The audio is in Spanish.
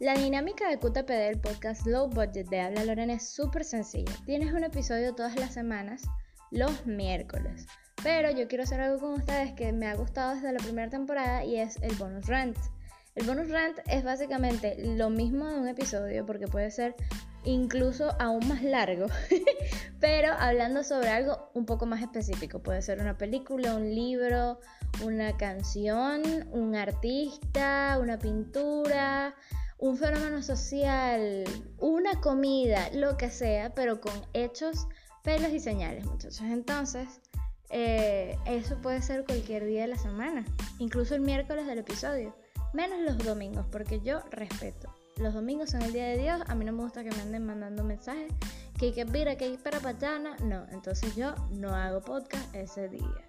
La dinámica de QTPD del podcast Low Budget de Habla Lorena es súper sencilla. Tienes un episodio todas las semanas, los miércoles. Pero yo quiero hacer algo con ustedes que me ha gustado desde la primera temporada y es el bonus rant. El bonus rant es básicamente lo mismo de un episodio porque puede ser incluso aún más largo, pero hablando sobre algo un poco más específico. Puede ser una película, un libro, una canción, un artista, una pintura, un fenómeno social, una comida, lo que sea, pero con hechos, pelos y señales, muchachos. Entonces, eh, eso puede ser cualquier día de la semana, incluso el miércoles del episodio, menos los domingos, porque yo respeto. Los domingos son el día de Dios, a mí no me gusta que me anden mandando mensajes que hay que mira, que hay para pachana, no, entonces yo no hago podcast ese día.